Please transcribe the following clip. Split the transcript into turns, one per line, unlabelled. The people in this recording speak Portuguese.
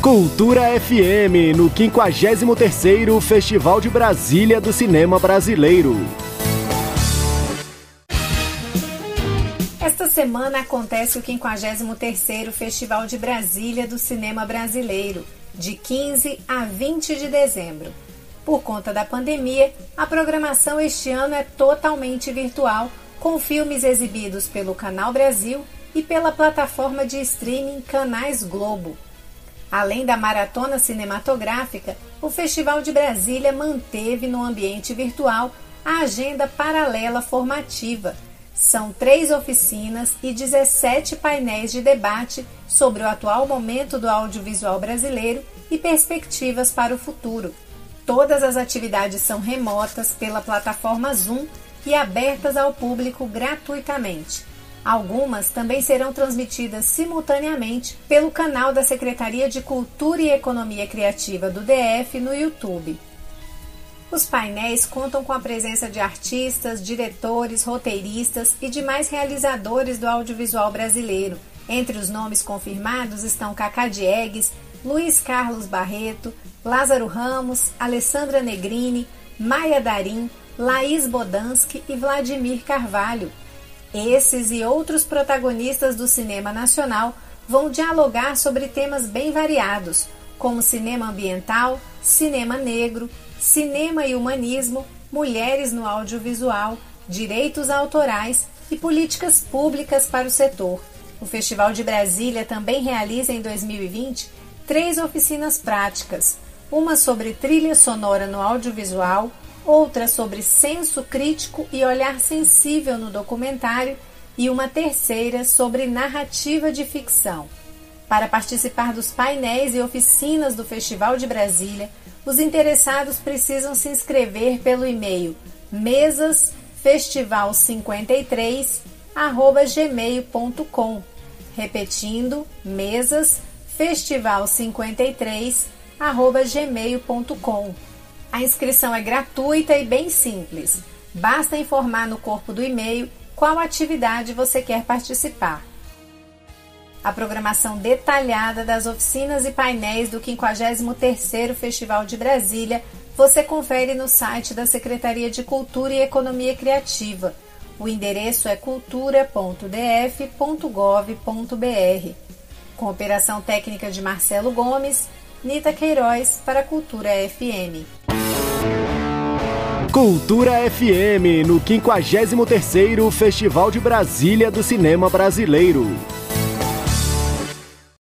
Cultura FM, no 53º Festival de Brasília do Cinema Brasileiro.
Esta semana acontece o 53º Festival de Brasília do Cinema Brasileiro, de 15 a 20 de dezembro. Por conta da pandemia, a programação este ano é totalmente virtual, com filmes exibidos pelo Canal Brasil e pela plataforma de streaming Canais Globo. Além da maratona cinematográfica, o Festival de Brasília manteve no ambiente virtual a agenda paralela formativa. São três oficinas e 17 painéis de debate sobre o atual momento do audiovisual brasileiro e perspectivas para o futuro. Todas as atividades são remotas pela plataforma Zoom e abertas ao público gratuitamente. Algumas também serão transmitidas simultaneamente pelo canal da Secretaria de Cultura e Economia Criativa do DF no YouTube. Os painéis contam com a presença de artistas, diretores, roteiristas e demais realizadores do audiovisual brasileiro. Entre os nomes confirmados estão Cacá Diegues, Luiz Carlos Barreto, Lázaro Ramos, Alessandra Negrini, Maia Darim, Laís Bodansky e Vladimir Carvalho. Esses e outros protagonistas do cinema nacional vão dialogar sobre temas bem variados, como cinema ambiental, cinema negro, cinema e humanismo, mulheres no audiovisual, direitos autorais e políticas públicas para o setor. O Festival de Brasília também realiza em 2020 três oficinas práticas, uma sobre trilha sonora no audiovisual, outra sobre senso crítico e olhar sensível no documentário e uma terceira sobre narrativa de ficção. Para participar dos painéis e oficinas do Festival de Brasília, os interessados precisam se inscrever pelo e-mail mesasfestival53@gmail.com. Repetindo, mesasfestival53@gmail.com. A inscrição é gratuita e bem simples. Basta informar no corpo do e-mail qual atividade você quer participar. A programação detalhada das oficinas e painéis do 53º Festival de Brasília você confere no site da Secretaria de Cultura e Economia Criativa. O endereço é cultura.df.gov.br. Com operação técnica de Marcelo Gomes, Nita Queiroz para Cultura FM.
Cultura FM no 53º Festival de Brasília do Cinema Brasileiro.